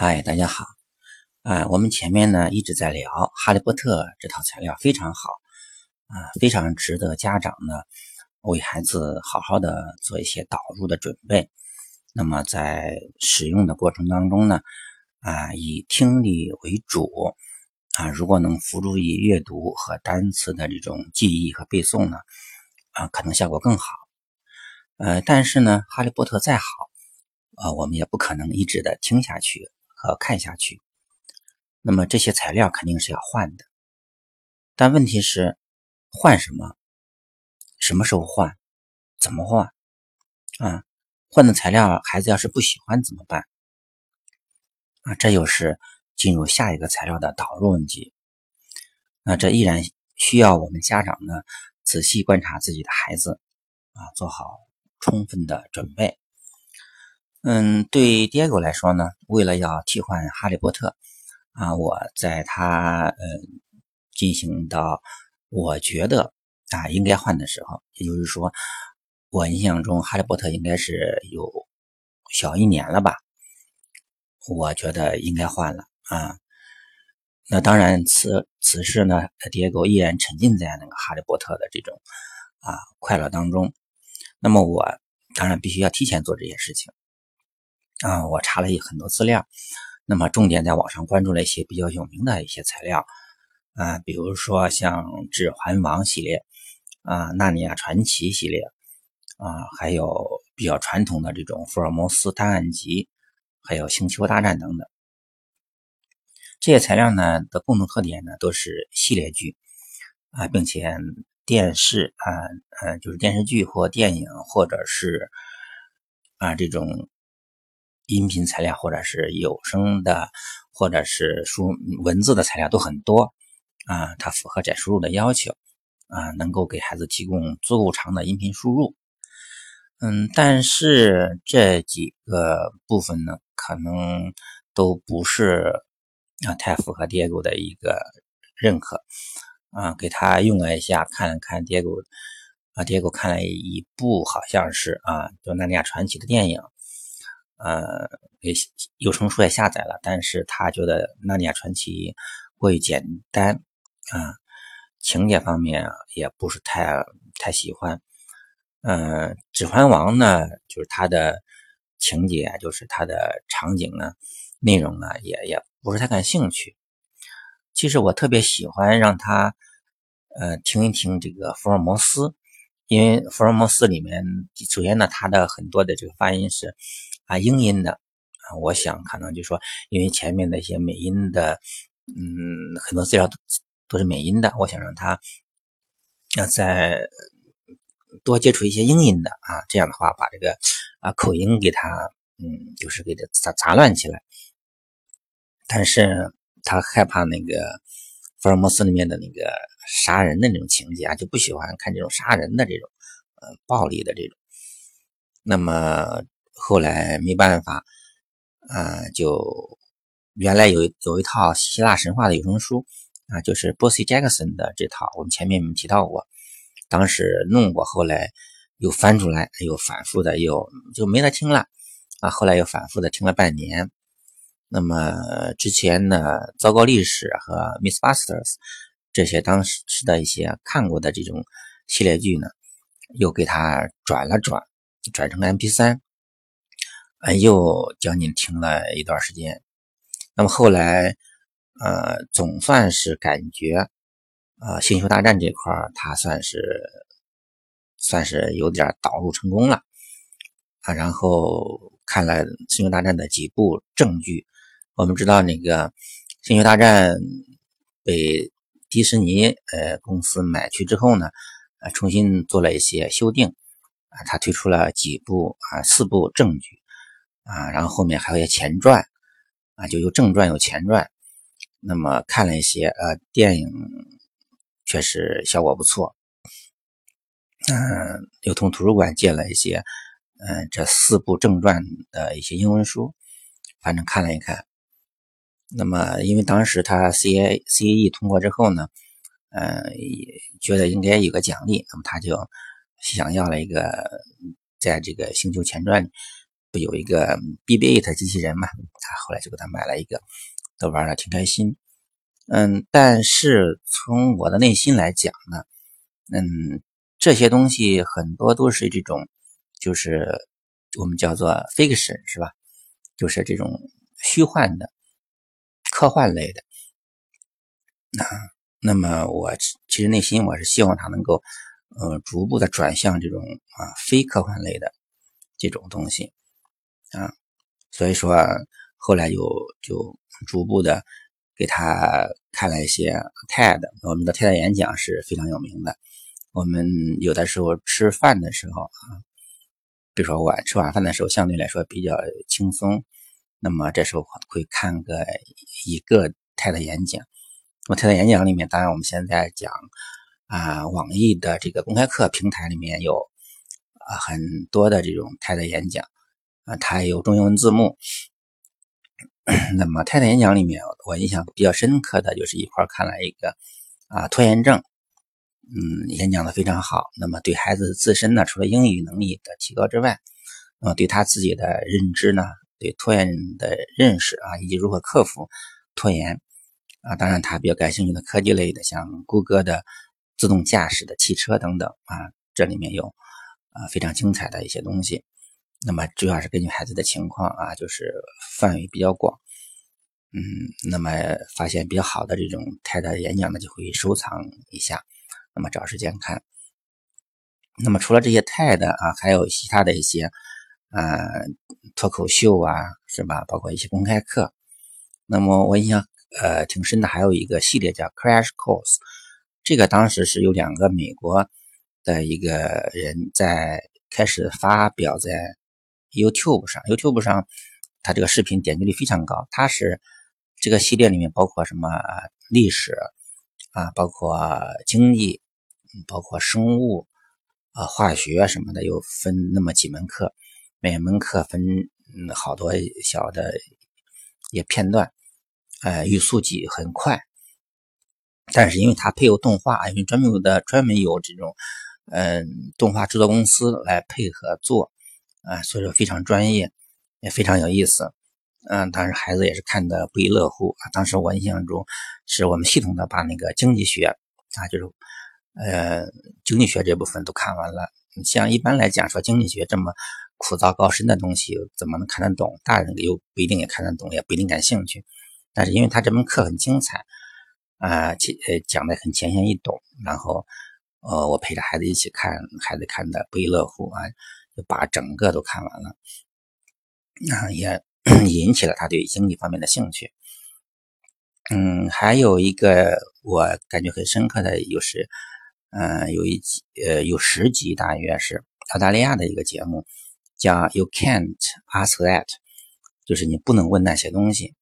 嗨，大家好。啊，我们前面呢一直在聊《哈利波特》这套材料非常好，啊，非常值得家长呢为孩子好好的做一些导入的准备。那么在使用的过程当中呢，啊，以听力为主，啊，如果能辅助以阅读和单词的这种记忆和背诵呢，啊，可能效果更好。呃，但是呢，《哈利波特》再好，啊，我们也不可能一直的听下去。和看下去，那么这些材料肯定是要换的，但问题是换什么？什么时候换？怎么换？啊，换的材料孩子要是不喜欢怎么办？啊，这又是进入下一个材料的导入问题。那这依然需要我们家长呢仔细观察自己的孩子，啊，做好充分的准备。嗯，对 Diego 来说呢，为了要替换哈利波特啊，我在他嗯进行到我觉得啊应该换的时候，也就是说，我印象中哈利波特应该是有小一年了吧，我觉得应该换了啊。那当然，此此时呢，Diego 依然沉浸在那个哈利波特的这种啊快乐当中，那么我当然必须要提前做这件事情。啊，我查了很多资料，那么重点在网上关注了一些比较有名的一些材料，啊，比如说像《指环王》系列，啊，《纳尼亚传奇》系列，啊，还有比较传统的这种《福尔摩斯探案集》，还有《星球大战》等等。这些材料呢的共同特点呢都是系列剧，啊，并且电视啊，呃，就是电视剧或电影，或者是啊这种。音频材料，或者是有声的，或者是书文字的材料都很多啊，它符合载输入的要求啊，能够给孩子提供足够长的音频输入。嗯，但是这几个部分呢，可能都不是啊太符合 Diego 的一个认可啊。给他用了一下，看了看 Diego 啊，Diego 看了一部好像是啊，就《纳尼亚传奇》的电影。呃，给有声书也下载了，但是他觉得《纳尼亚传奇》过于简单啊，情节方面也不是太太喜欢。嗯，《指环王》呢，就是它的情节，就是它的场景呢，内容呢，也也不是太感兴趣。其实我特别喜欢让他呃听一听这个福尔摩斯，因为福尔摩斯里面，首先呢，他的很多的这个发音是。啊，英音的啊，我想可能就说，因为前面那些美音的，嗯，很多资料都是美音的，我想让他要再多接触一些英音的啊，这样的话把这个啊口音给他，嗯，就是给他杂杂乱起来。但是他害怕那个福尔摩斯里面的那个杀人的那种情节啊，就不喜欢看这种杀人的这种，呃，暴力的这种。那么。后来没办法，啊，就原来有有一套希腊神话的有声书啊，就是 Bossy Jackson 的这套，我们前面提到过，当时弄过，后来又翻出来，又反复的又就没得听了啊。后来又反复的听了半年。那么之前呢，糟糕历史和 Miss Busters 这些当时的一些看过的这种系列剧呢，又给他转了转，转成了 MP3。呃，又将近停了一段时间。那么后来，呃，总算是感觉，呃，星球大战这块儿，它算是算是有点导入成功了啊。然后看了星球大战的几部正剧，我们知道那个星球大战被迪士尼呃公司买去之后呢，呃，重新做了一些修订啊，它推出了几部啊，四部正剧。啊，然后后面还有一些前传，啊，就有正传有前传。那么看了一些呃电影，确实效果不错。嗯，又从图书馆借了一些，嗯，这四部正传的一些英文书，反正看了一看。那么因为当时他 C A C A E 通过之后呢，嗯，觉得应该有个奖励，那么他就想要了一个在这个星球前传。不有一个 BB-8 机器人嘛？他后来就给他买了一个，都玩的挺开心。嗯，但是从我的内心来讲呢，嗯，这些东西很多都是这种，就是我们叫做 fiction 是吧？就是这种虚幻的、科幻类的。那那么我其实内心我是希望它能够，呃，逐步的转向这种啊非科幻类的这种东西啊，所以说后来就就逐步的。给他看了一些 TED，我们的 TED 演讲是非常有名的。我们有的时候吃饭的时候啊，比如说晚吃晚饭的时候，相对来说比较轻松，那么这时候会看个一个 TED 演讲。那么 TED 演讲里面，当然我们现在讲啊，网易的这个公开课平台里面有啊很多的这种 TED 演讲啊，它也有中英文字幕。那么泰坦演讲里面，我印象比较深刻的就是一块看了一个啊拖延症，嗯，演讲的非常好。那么对孩子自身呢，除了英语能力的提高之外，那么对他自己的认知呢，对拖延的认识啊，以及如何克服拖延啊，当然他比较感兴趣的科技类的，像谷歌的自动驾驶的汽车等等啊，这里面有啊非常精彩的一些东西。那么主要是根据孩子的情况啊，就是范围比较广，嗯，那么发现比较好的这种 TED 演讲呢，就会收藏一下，那么找时间看。那么除了这些 TED 啊，还有其他的一些呃脱口秀啊，是吧？包括一些公开课。那么我印象呃挺深的，还有一个系列叫 Crash Course，这个当时是有两个美国的一个人在开始发表在。YouTube 上，YouTube 上，它这个视频点击率非常高。它是这个系列里面包括什么历史啊，包括经济，包括生物啊、化学什么的，又分那么几门课，每门课分嗯好多小的也片段，呃，语速记很快。但是因为它配有动画，因为专门有的专门有这种嗯动画制作公司来配合做。啊，所以说非常专业，也非常有意思。嗯，当时孩子也是看的不亦乐乎啊。当时我印象中，是我们系统的把那个经济学啊，就是呃经济学这部分都看完了。像一般来讲说经济学这么枯燥高深的东西，怎么能看得懂？大人又不一定也看得懂，也不一定感兴趣。但是因为他这门课很精彩啊，讲呃讲的很浅显易懂，然后呃我陪着孩子一起看，孩子看的不亦乐乎啊。就把整个都看完了，啊，也 引起了他对经济方面的兴趣。嗯，还有一个我感觉很深刻的，就是，嗯，有一集，呃，有十集，大约是澳大利亚的一个节目，叫 “You Can't Ask That”，就是你不能问那些东西。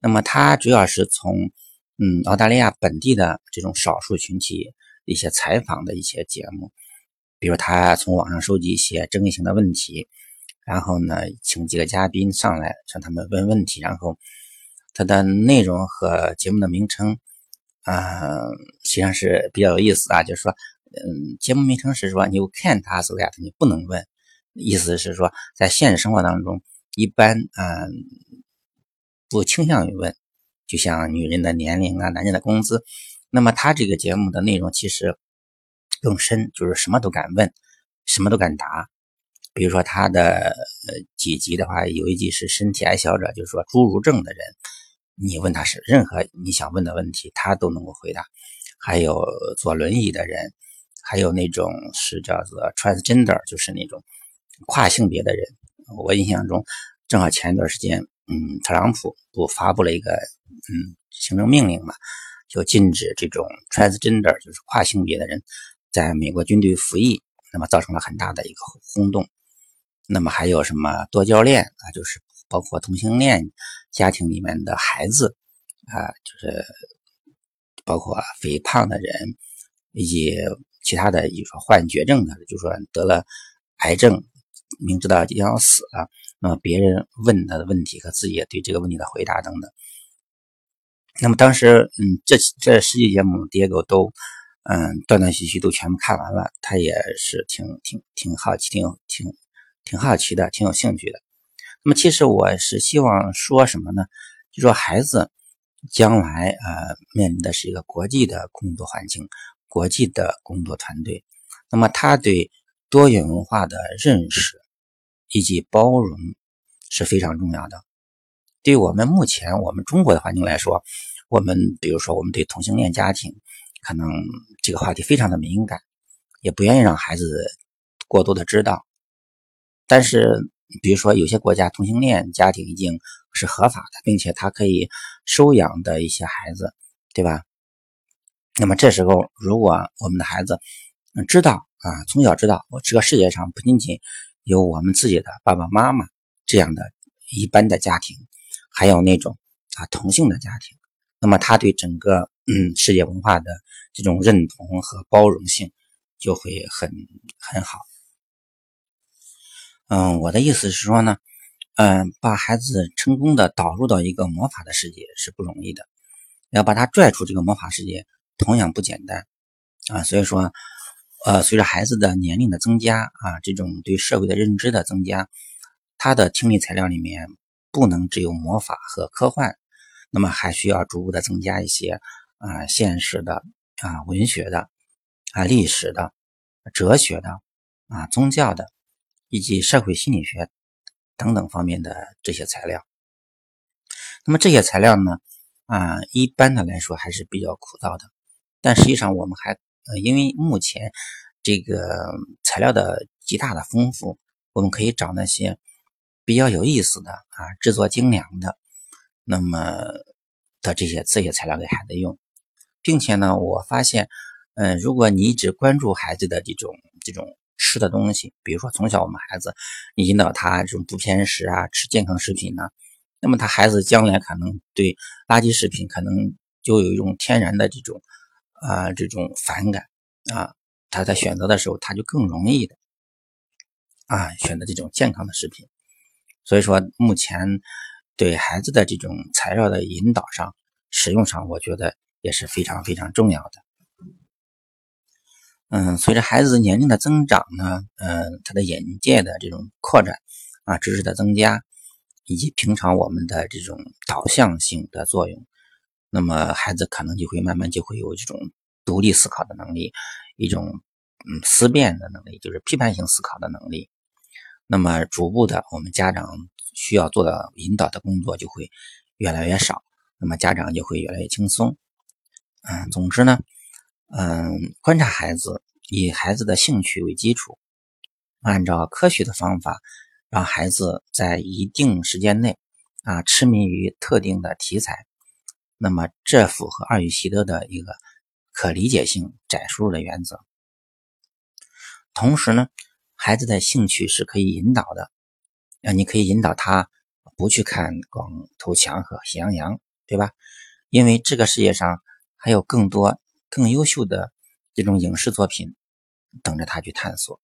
那么，它主要是从，嗯，澳大利亚本地的这种少数群体一些采访的一些节目。比如他从网上收集一些争议性的问题，然后呢，请几个嘉宾上来向他们问问题，然后它的内容和节目的名称啊，实际上是比较有意思啊。就是说，嗯，节目名称是说 “You can't ask that”，你不能问，意思是说，在现实生活当中，一般嗯不倾向于问，就像女人的年龄啊，男人的工资。那么他这个节目的内容其实。更深就是什么都敢问，什么都敢答。比如说他的呃几集的话，有一集是身体矮小者，就是说侏儒症的人，你问他是任何你想问的问题，他都能够回答。还有坐轮椅的人，还有那种是叫做 transgender，就是那种跨性别的人。我印象中，正好前一段时间，嗯，特朗普不发布了一个嗯行政命令嘛，就禁止这种 transgender，就是跨性别的人。在美国军队服役，那么造成了很大的一个轰动。那么还有什么多教练啊？就是包括同性恋家庭里面的孩子啊，就是包括肥胖的人以及其他的，比如说患绝症的，就说得了癌症，明知道即将要死了，那么别人问他的问题和自己对这个问题的回答等等。那么当时，嗯，这这十集节目，Diego 都。嗯，断断续续都全部看完了，他也是挺挺挺好奇，挺挺挺好奇的，挺有兴趣的。那么，其实我是希望说什么呢？就说孩子将来呃面临的是一个国际的工作环境，国际的工作团队，那么他对多元文化的认识以及包容是非常重要的。对我们目前我们中国的环境来说，我们比如说我们对同性恋家庭，可能这个话题非常的敏感，也不愿意让孩子过多的知道。但是，比如说有些国家同性恋家庭已经是合法的，并且他可以收养的一些孩子，对吧？那么这时候，如果我们的孩子知道啊，从小知道，我这个世界上不仅仅有我们自己的爸爸妈妈这样的一般的家庭。还有那种啊同性的家庭，那么他对整个嗯世界文化的这种认同和包容性就会很很好。嗯，我的意思是说呢，嗯，把孩子成功的导入到一个魔法的世界是不容易的，要把他拽出这个魔法世界同样不简单啊。所以说，呃，随着孩子的年龄的增加啊，这种对社会的认知的增加，他的听力材料里面。不能只有魔法和科幻，那么还需要逐步的增加一些啊现实的啊文学的啊历史的哲学的啊宗教的以及社会心理学等等方面的这些材料。那么这些材料呢啊一般的来说还是比较枯燥的，但实际上我们还呃因为目前这个材料的极大的丰富，我们可以找那些。比较有意思的啊，制作精良的，那么的这些这些材料给孩子用，并且呢，我发现，嗯，如果你一直关注孩子的这种这种吃的东西，比如说从小我们孩子你引导他这种不偏食啊，吃健康食品呢，那么他孩子将来可能对垃圾食品可能就有一种天然的这种啊这种反感啊，他在选择的时候他就更容易的啊选择这种健康的食品。所以说，目前对孩子的这种材料的引导上、使用上，我觉得也是非常非常重要的。嗯，随着孩子年龄的增长呢，嗯，他的眼界的这种扩展啊，知识的增加，以及平常我们的这种导向性的作用，那么孩子可能就会慢慢就会有这种独立思考的能力，一种嗯思辨的能力，就是批判性思考的能力。那么，逐步的，我们家长需要做的引导的工作就会越来越少，那么家长就会越来越轻松。嗯，总之呢，嗯，观察孩子，以孩子的兴趣为基础，按照科学的方法，让孩子在一定时间内啊痴迷于特定的题材，那么这符合二语习得的一个可理解性窄输入的原则。同时呢。孩子的兴趣是可以引导的，啊，你可以引导他不去看《光头强》和《喜羊羊》，对吧？因为这个世界上还有更多更优秀的这种影视作品等着他去探索。